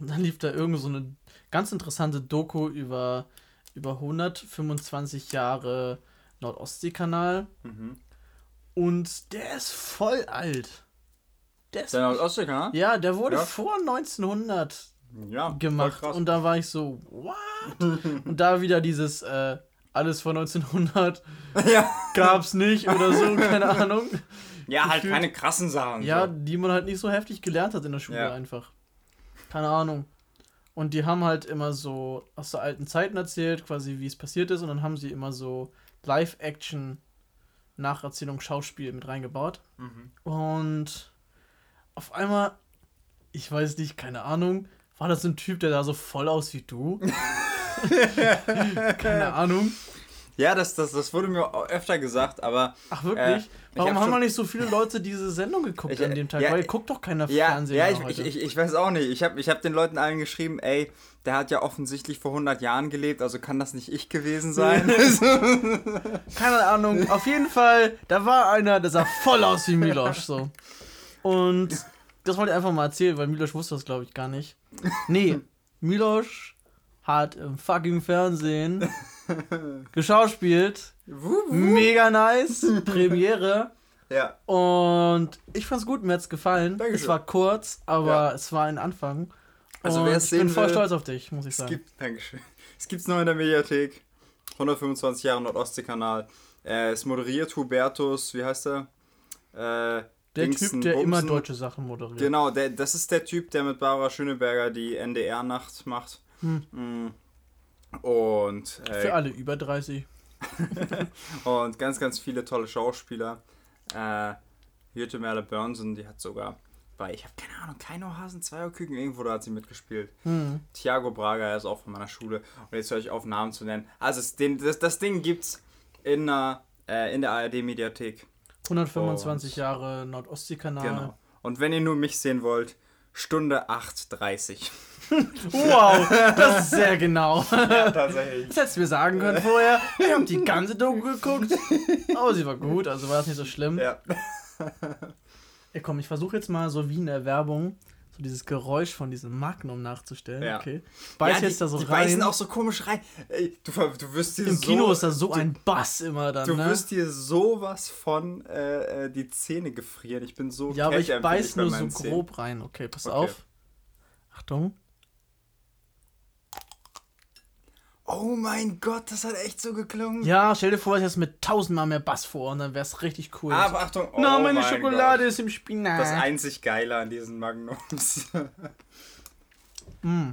und dann lief da irgend so eine ganz interessante Doku über, über 125 Jahre Nordostseekanal Mhm. und der ist voll alt. Der ist, Der Nordostseekanal? ja, der wurde Ja. vor 1900 Ja, gemacht und da war ich so, what? und da wieder dieses, äh, alles vor 1900 ja. gab's nicht oder so, keine Ahnung. ja, halt Gefühlt- keine krassen Sachen. Ja, so. die man halt nicht so heftig gelernt hat in der Schule Ja. einfach. Keine Ahnung. Und die haben halt immer so aus der alten Zeiten erzählt, quasi wie es passiert ist, und dann haben sie immer so Live-Action Nacherzählung, Schauspiel mit reingebaut. Mhm. Und auf einmal, ich weiß nicht, keine Ahnung, war das so ein Typ, der da so voll aus wie du? keine Ahnung. Ja, das, das, das wurde mir öfter gesagt, aber Ach wirklich? Äh, Warum hab haben noch nicht so viele Leute diese Sendung geguckt Ich- an dem Tag? ja, Weil guckt doch keiner ja, Fernsehen ja ich, heute. ich, ich, ich weiß auch nicht. Ich habe ich hab den Leuten allen geschrieben, ey, der hat ja offensichtlich vor 100 Jahren gelebt, also kann das nicht ich gewesen sein. Keine Ahnung. Auf jeden Fall, da war einer, der sah voll aus wie Milosch, so. Und das wollte ich einfach mal erzählen, weil Milosch wusste das, glaube ich, gar nicht. Nee, Milosch hat im fucking Fernsehen geschauspielt. Mega nice. Premiere. ja. Und ich fand's gut, mir hat's gefallen. Dankeschön. Es war kurz, aber Ja. es war ein Anfang. Also wer es ich bin sehen voll will, stolz auf dich, muss ich Es sagen. gibt, Dankeschön. Es gibt's noch in der Mediathek. 125 Jahre Nordostseekanal. Äh, es moderiert Hubertus, wie heißt er? Äh, Der Dingsen, Typ, der immer Bumsen. deutsche Sachen moderiert. Genau, der, das ist der Typ, der mit Barbara Schöneberger die NDR-Nacht macht. Hm. Mm. Und, Für äh, alle über 30. und ganz, ganz viele tolle Schauspieler. Äh, Jutta Merle Burnson, die hat sogar bei, ich habe keine Ahnung, keine Hasen, zwei Küken, irgendwo da hat sie mitgespielt. Hm. Thiago Braga, er ist auch von meiner Schule. Und jetzt höre ich auf, Namen zu nennen. Also es, den, das, das Ding gibt's in, der, äh, in der ARD-Mediathek. 125 Jahre Nordostseekanal. Genau. Und wenn ihr nur mich sehen wollt, Stunde 8.30. Wow, das ist sehr genau. Ja, tatsächlich. Das hättest du mir sagen können vorher. Wir haben die ganze Doku geguckt. Aber sie war gut, also war es nicht so schlimm. Ja. Ey, komm, ich versuche jetzt mal so wie in der Werbung so dieses Geräusch von diesem Magnum nachzustellen. Ja. Okay. Beiß ja, jetzt die, da so die rein. beißen auch so komisch rein. Du, du wirst hier Im so, Kino ist da so ein Bass immer dann, Du ne? wirst hier sowas von äh, äh, die Zähne gefrieren. Ich bin so Ja, aber ich beiß bei nur so grob rein. Okay, pass Okay. auf. Achtung. Oh mein Gott, das hat echt so geklungen. Ja, stell dir vor, ich das mit tausendmal mehr Bass vor und dann wär's richtig cool. Aber Achtung, oh Na, meine mein Schokolade Gott. ist im Spinat. Das einzig Geile an diesen Magnums. Mm,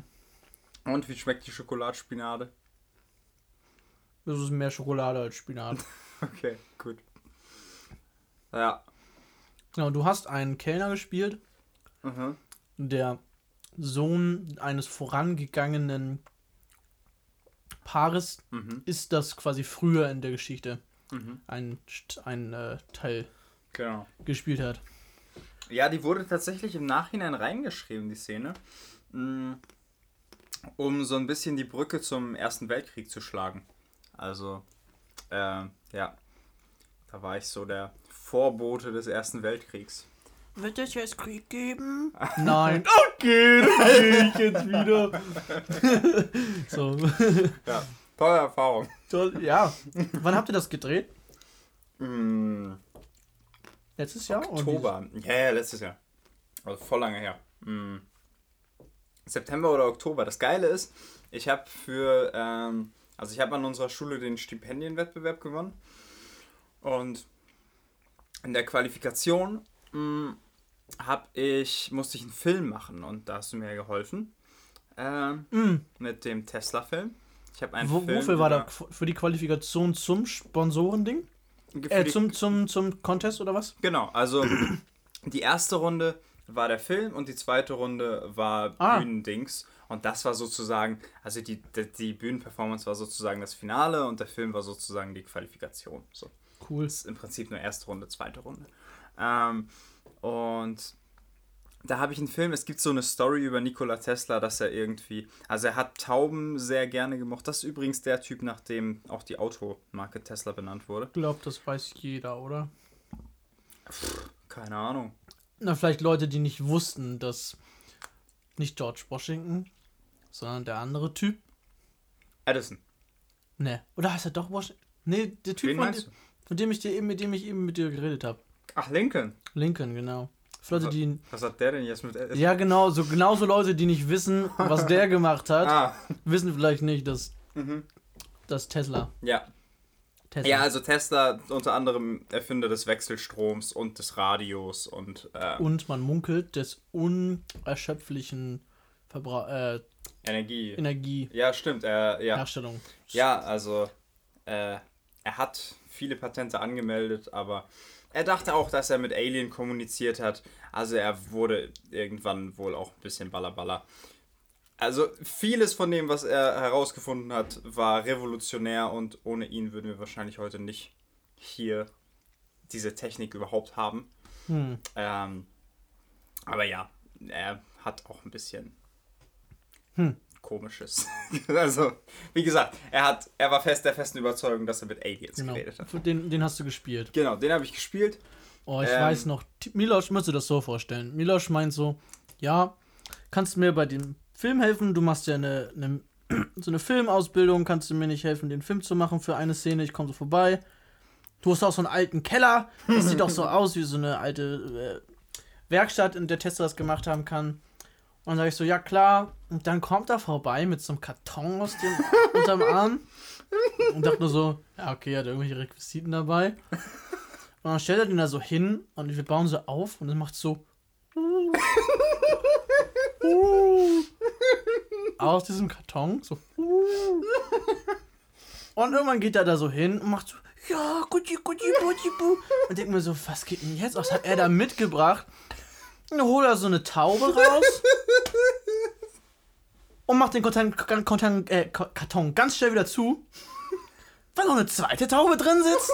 Und wie schmeckt die Schokoladspinade? das ist mehr Schokolade als Spinat. Okay, gut. Ja. Genau, du hast einen Kellner gespielt, Mhm. der Sohn eines vorangegangenen Paares Mhm. ist das quasi früher in der Geschichte Mhm. ein, ein äh, Teil Genau. gespielt hat. Ja, die wurde tatsächlich im Nachhinein reingeschrieben, die Szene. Mm, Um so ein bisschen die Brücke zum Ersten Weltkrieg zu schlagen. Also, äh, ja. Da war ich so der Vorbote des Ersten Weltkriegs. Wird es jetzt Krieg geben? Nein. Okay, dann gehe ich jetzt wieder. so. Ja, tolle Erfahrung. Toll. Ja. Wann habt ihr das gedreht? Mm, Letztes Jahr? oder Oktober. Ja, ja, letztes Jahr. Also voll lange her. Mm. September oder Oktober. Das Geile ist, ich habe für, ähm, also ich habe an unserer Schule den Stipendienwettbewerb gewonnen. Und in der Qualifikation mm, hab ich, musste ich einen Film machen und da hast du mir geholfen. Ähm, Mm. mit dem Tesla-Film. Ich habe einen Wo, Film wofür war da für die Qualifikation zum Sponsorending? Äh, zum, zum, zum Contest oder was? Genau, also die erste Runde war der Film und die zweite Runde war Ah. Bühnendings. Und das war sozusagen, also die, die, die Bühnenperformance war sozusagen das Finale und der Film war sozusagen die Qualifikation. So. Cool. Das ist im Prinzip nur erste Runde, zweite Runde. Ähm, und da habe ich einen Film, es gibt so eine Story über Nikola Tesla, dass er irgendwie, also er hat Tauben sehr gerne gemocht. Das ist übrigens der Typ, nach dem auch die Automarke Tesla benannt wurde. Ich glaube, das weiß jeder, oder? Keine Ahnung. Na, vielleicht Leute, die nicht wussten, dass nicht George Washington, sondern der andere Typ. Edison. Ne. Oder heißt er doch Washington? Ne, der Typ, von, du? von dem ich dir eben, mit dem ich eben mit dir geredet habe. Ach, Lincoln. Lincoln, genau. Für Leute, die. Was hat der denn jetzt mit Edison? Ja, genau, so genauso Leute, die nicht wissen, was der gemacht hat, Ah, wissen vielleicht nicht, dass, mhm. dass Tesla. ja. Tesla. Ja, also Tesla unter anderem Erfinder des Wechselstroms und des Radios und äh, Und man munkelt des unerschöpflichen Verbra äh, Energie. Energieherstellung. Ja, stimmt. Er, ja. ja, also äh, er hat viele Patente angemeldet, aber er dachte auch, dass er mit Alien kommuniziert hat. Also er wurde irgendwann wohl auch ein bisschen ballerballer. Also vieles von dem, was er herausgefunden hat, war revolutionär und ohne ihn würden wir wahrscheinlich heute nicht hier diese Technik überhaupt haben. Hm. Ähm, aber ja, er hat auch ein bisschen Hm. Komisches. also, wie gesagt, er hat, er war fest der festen Überzeugung, dass er mit Aliens Genau. geredet hat. Den, den hast du gespielt. Genau, den habe ich gespielt. Oh, ich Ähm. weiß noch. Milosch müsste das so vorstellen. Milosch meint so, ja, kannst du mir bei dem Film helfen? Du machst ja eine, eine so eine Filmausbildung, kannst du mir nicht helfen, den Film zu machen für eine Szene? Ich komme so vorbei. Du hast auch so einen alten Keller. Das sieht doch so aus wie so eine alte äh, Werkstatt, in der Tesla das gemacht haben kann. Und dann sage ich so, ja klar. Und dann kommt er vorbei mit so einem Karton aus dem unterm Arm. Und dachte nur so, ja, okay, er hat irgendwelche Requisiten dabei. Und dann stellt er den da so hin und wir bauen so auf und es macht so. aus diesem Karton. So. Und irgendwann geht er da so hin und macht so. ja, gucci, gucci, gucci, bu. Und denk mir so, was geht denn jetzt? Was hat er da mitgebracht? Dann holt er so eine Taube raus. Und macht den Karton, Karton, äh, Karton ganz schnell wieder zu. Weil noch eine zweite Taube drin sitzt.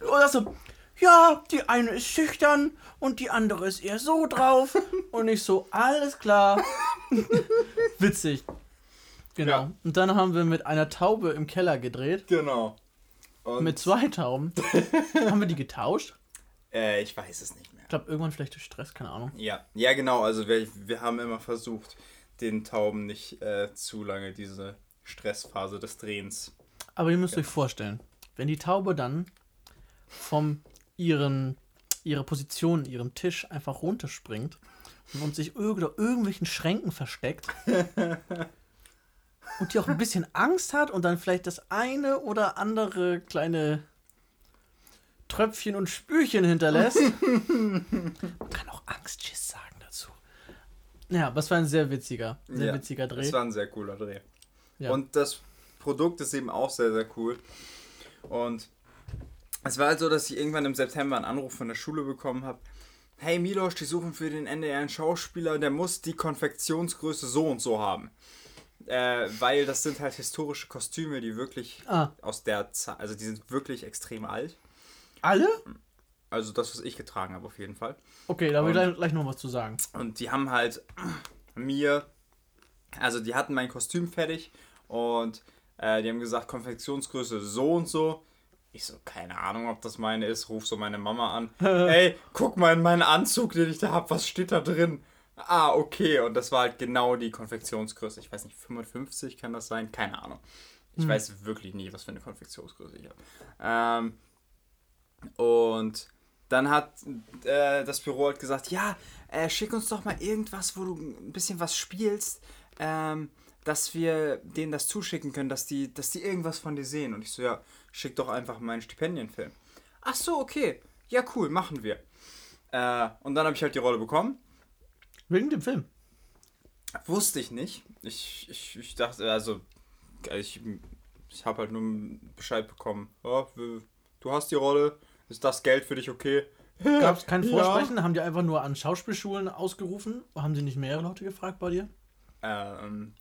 Und das so, ja, die eine ist schüchtern und die andere ist eher so drauf. Und ich so, alles klar. Witzig. Genau. Ja. Und dann haben wir mit einer Taube im Keller gedreht. Genau. Und, Mit zwei Tauben. haben wir die getauscht? äh, ich weiß es nicht. Ich glaube, irgendwann vielleicht durch Stress, keine Ahnung. Ja, ja genau. Also wir, wir haben immer versucht, den Tauben nicht äh, zu lange diese Stressphase des Drehens. Aber ihr müsst euch vorstellen, wenn die Taube dann vom ihren, ihrer Position, ihrem Tisch einfach runterspringt und sich unter irgendwelchen Schränken versteckt und die auch ein bisschen Angst hat und dann vielleicht das eine oder andere kleine Tröpfchen und Spürchen hinterlässt. Man kann auch Angstschiss sagen dazu. Ja, was war ein sehr witziger, sehr Ja, witziger Dreh. Das war ein sehr cooler Dreh. Ja. Und das Produkt ist eben auch sehr, sehr cool. Und es war halt so, dass ich irgendwann im September einen Anruf von der Schule bekommen habe. Hey Milosch, die suchen für den NDR einen Schauspieler, der muss die Konfektionsgröße so und so haben. Äh, weil das sind halt historische Kostüme, die wirklich Ah. aus der Zeit, also die sind wirklich extrem alt. Alle? Also das, was ich getragen habe auf jeden Fall. Okay, da will ich gleich, gleich noch was zu sagen. Und die haben halt mir, also die hatten mein Kostüm fertig und äh, die haben gesagt, Konfektionsgröße so und so. Ich so, keine Ahnung, ob das meine ist. Ruf so meine Mama an. Ey, guck mal in meinen Anzug, den ich da hab. Was steht da drin? Ah, okay. Und das war halt genau die Konfektionsgröße. Ich weiß nicht, 55 kann das sein? Keine Ahnung. Ich weiß wirklich nie, was für eine Konfektionsgröße ich habe. Ähm, und dann hat äh, das Büro halt gesagt, ja, äh, schick uns doch mal irgendwas, wo du ein bisschen was spielst, ähm, dass wir denen das zuschicken können, dass die, dass die irgendwas von dir sehen. Und ich so, ja, schick doch einfach meinen Stipendienfilm. Ach so, okay. Ja, cool, machen wir. Äh, und dann habe ich halt die Rolle bekommen. Wegen dem Film. Wusste ich nicht. Ich, ich, ich dachte, also, ich, ich habe halt nur Bescheid bekommen. Wir- du hast die Rolle, ist das Geld für dich okay? Gab es kein Ja. Vorsprechen? Haben die einfach nur an Schauspielschulen ausgerufen? Haben sie nicht mehrere Leute gefragt bei dir? Ähm,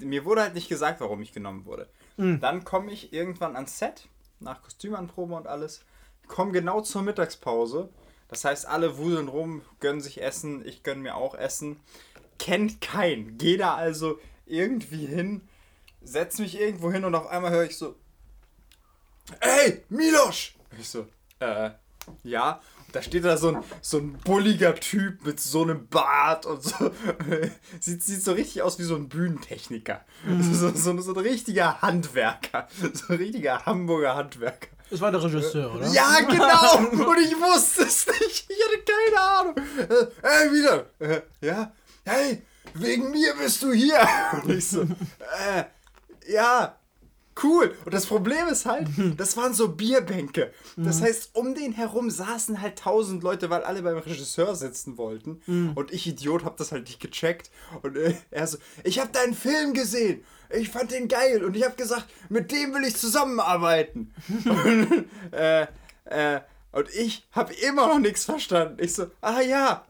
mir wurde halt nicht gesagt, warum ich genommen wurde. Dann komme ich irgendwann ans Set, nach Kostümanprobe und alles, komme genau zur Mittagspause. Das heißt, alle wuseln rum, gönnen sich Essen, ich gönn mir auch Essen. Kennt keinen. Geh da also irgendwie hin, setz mich irgendwo hin und auf einmal höre ich so, Ey, Milosch! Ich so, äh, ja. Und da steht da so ein, so ein bulliger Typ mit so einem Bart und so. sieht, sieht so richtig aus wie so ein Bühnentechniker. So, so, so ein richtiger Handwerker. So ein richtiger Hamburger Handwerker. Das war der Regisseur, oder? Ja, genau! Und ich wusste es nicht. Ich hatte keine Ahnung. Äh, Hey, wieder. Äh, ja. Hey, wegen mir bist du hier. Und ich so, äh, ja, cool. Und das Problem ist halt, das waren so Bierbänke. Das heißt, um den herum saßen halt tausend Leute, weil alle beim Regisseur sitzen wollten. Und ich, Idiot, hab das halt nicht gecheckt. Und äh, er so, ich hab deinen Film gesehen. Ich fand den geil. Und ich hab gesagt, mit dem will ich zusammenarbeiten. und, äh, äh, und ich hab immer noch nichts verstanden. Ich so, ah ja,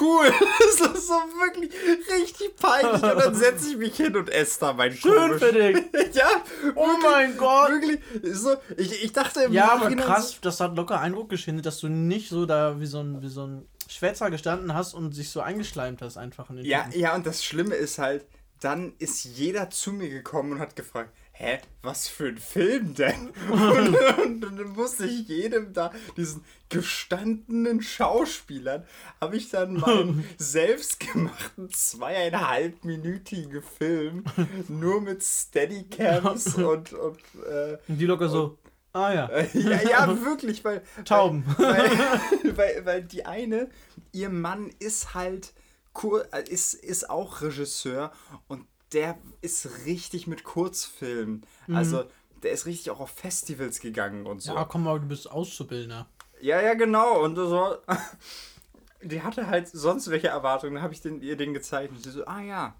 cool. Das ist so wirklich richtig peinlich. Und dann setze ich mich hin und esse da mein Schön für dich. ja, Oh mein Gott. wirklich. So, ich, ich dachte im Ja, aber Nachhinein krass, das hat locker Eindruck geschindet, dass du nicht so da wie so ein, wie so ein Schwätzer gestanden hast und sich so eingeschleimt hast einfach in den Ja, Typen. ja, und das Schlimme ist halt, dann ist jeder zu mir gekommen und hat gefragt, hä, was für ein Film denn? Und, und dann musste ich jedem da, diesen gestandenen Schauspielern, habe ich dann meinen selbstgemachten zweieinhalbminütigen Film nur mit Steadycams und, und äh, die locker so, ah ja, ja, ja, wirklich, weil Tauben. weil, weil, weil die eine, ihr Mann ist halt kur äh, ist, ist auch Regisseur und der ist richtig mit Kurzfilmen. Also der ist richtig auch auf Festivals gegangen und so. ja, komm mal, du bist Auszubildender. Ja, ja, genau. Und so. Die hatte halt sonst welche Erwartungen. Dann habe ich den, ihr den gezeigt und sie so, ah ja.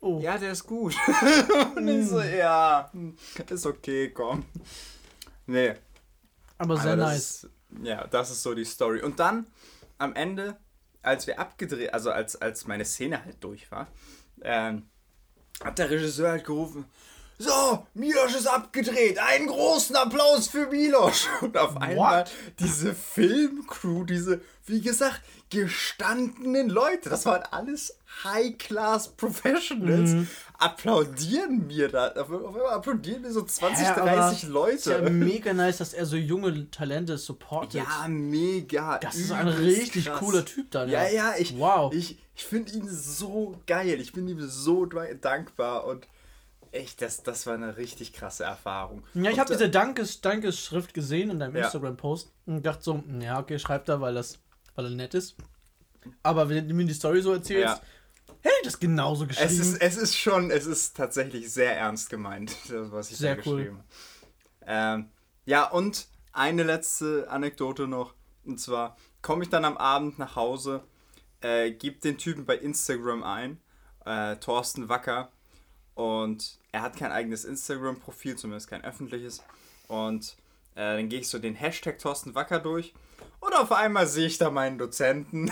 Oh. Ja, der ist gut. und ich so, ja, ist okay, komm. Nee, Aber sehr aber das nice. Ist, ja, das ist so die Story. Und dann am Ende, als wir abgedreht, also als, als meine Szene halt durch war, ähm, hat der Regisseur halt gerufen, so, Milosch ist abgedreht. Einen großen Applaus für Milosch. Und auf einmal diese Filmcrew, diese, wie gesagt, gestandenen Leute, das waren alles High-Class Professionals, Mhm. applaudieren mir da. Auf einmal applaudieren mir so 20, Hä, aber 30 Ist Leute. ja mega nice, dass er so junge Talente supportet. Ja, mega. Das ist ein richtig krass. cooler Typ dann. Ja, ja, ich, Wow. ich, ich finde ihn so geil. Ich bin ihm so dankbar und echt, das, das war eine richtig krasse Erfahrung. Ja, ich habe da- diese Dankes Dankesschrift gesehen in deinem Ja. Instagram-Post und dachte so, ja, okay, schreibt er, weil, das, weil er nett ist. Aber wenn du mir die Story so erzählst, Ja. hätte ich das genauso geschrieben. Es ist, es ist schon, es ist tatsächlich sehr ernst gemeint, das, was ich Sehr da cool. geschrieben habe. Ähm, ja, und eine letzte Anekdote noch. Und zwar komme ich dann am Abend nach Hause, äh, gebe den Typen bei Instagram ein, äh, Thorsten Wacker. Und er hat kein eigenes Instagram-Profil, zumindest kein öffentliches. Und äh, dann gehe ich so den Hashtag Thorsten Wacker durch. Und auf einmal sehe ich da meinen Dozenten.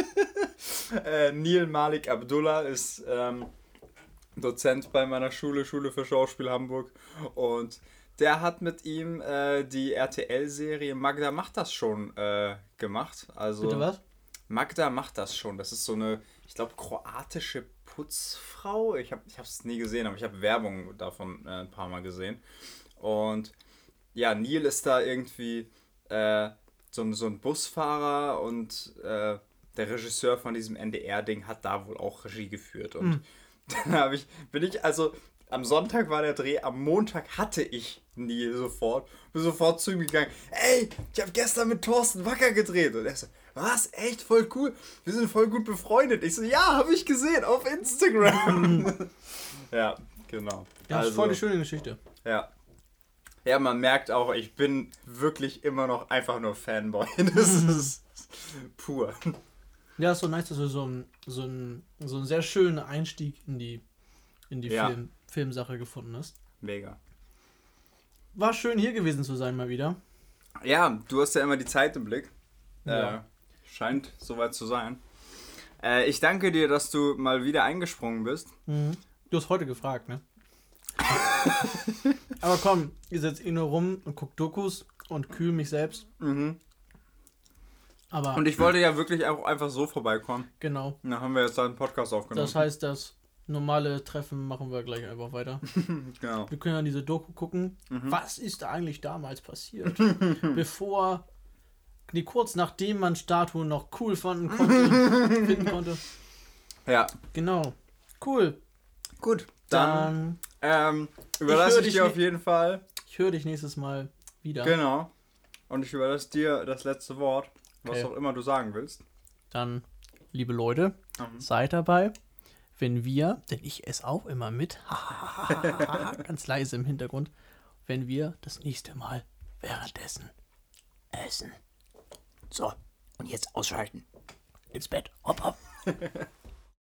äh, Neil Malik Abdullah ist ähm, Dozent bei meiner Schule, Schule für Schauspiel Hamburg. Und der hat mit ihm äh, die RTL-Serie Magda macht das schon äh, gemacht. Also Bitte was? Magda macht das schon. Das ist so eine, ich glaube, kroatische Putzfrau. Ich habe es nie gesehen, aber ich habe Werbung davon äh, ein paar Mal gesehen. Und ja, Neil ist da irgendwie äh, so, ein- so ein Busfahrer und äh, der Regisseur von diesem NDR-Ding hat da wohl auch Regie geführt. Und dann habe ich, bin ich, also am Sonntag war der Dreh, am Montag hatte ich Neil sofort, bin sofort zu ihm gegangen, ey, ich habe gestern mit Thorsten Wacker gedreht. Und er so, was, echt, voll cool, wir sind voll gut befreundet. Ich so, ja, habe ich gesehen, auf Instagram. ja, genau. Ja, das ist voll eine schöne Geschichte. Ja. Ja, man merkt auch, ich bin wirklich immer noch einfach nur Fanboy. Das ist pur. Ja, ist so nice, dass du so einen so einen, so einen sehr schönen Einstieg in die, in die Ja. Film, Filmsache gefunden hast. Mega. War schön hier gewesen zu sein mal wieder. Ja, du hast ja immer die Zeit im Blick. Ja. Äh, scheint soweit zu sein. Äh, ich danke dir, dass du mal wieder eingesprungen bist. Du hast heute gefragt, ne? Aber komm, ich setze eh nur rum und guck Dokus und kühl mich selbst. Mhm. Aber Und ich wollte ja wirklich auch einfach so vorbeikommen. genau. Dann haben wir jetzt einen Podcast aufgenommen. Das heißt, das normale Treffen machen wir gleich einfach weiter. genau. Wir können ja diese Doku gucken. Mhm. Was ist eigentlich damals passiert? Bevor, nee, kurz nachdem man Statuen noch cool fanden konnte, finden konnte. Ja, Genau. Cool. gut. Dann, Dann, ähm, überlasse ich, dich dir auf jeden Fall. ich höre dich nächstes Mal wieder. Genau. Und ich überlasse dir das letzte Wort, was Okay. auch immer du sagen willst. Dann, liebe Leute, Mhm. seid dabei, wenn wir, denn ich esse auch immer mit, ganz leise im Hintergrund, wenn wir das nächste Mal währenddessen essen. So, und jetzt ausschalten. Ins Bett. Hopp, hopp.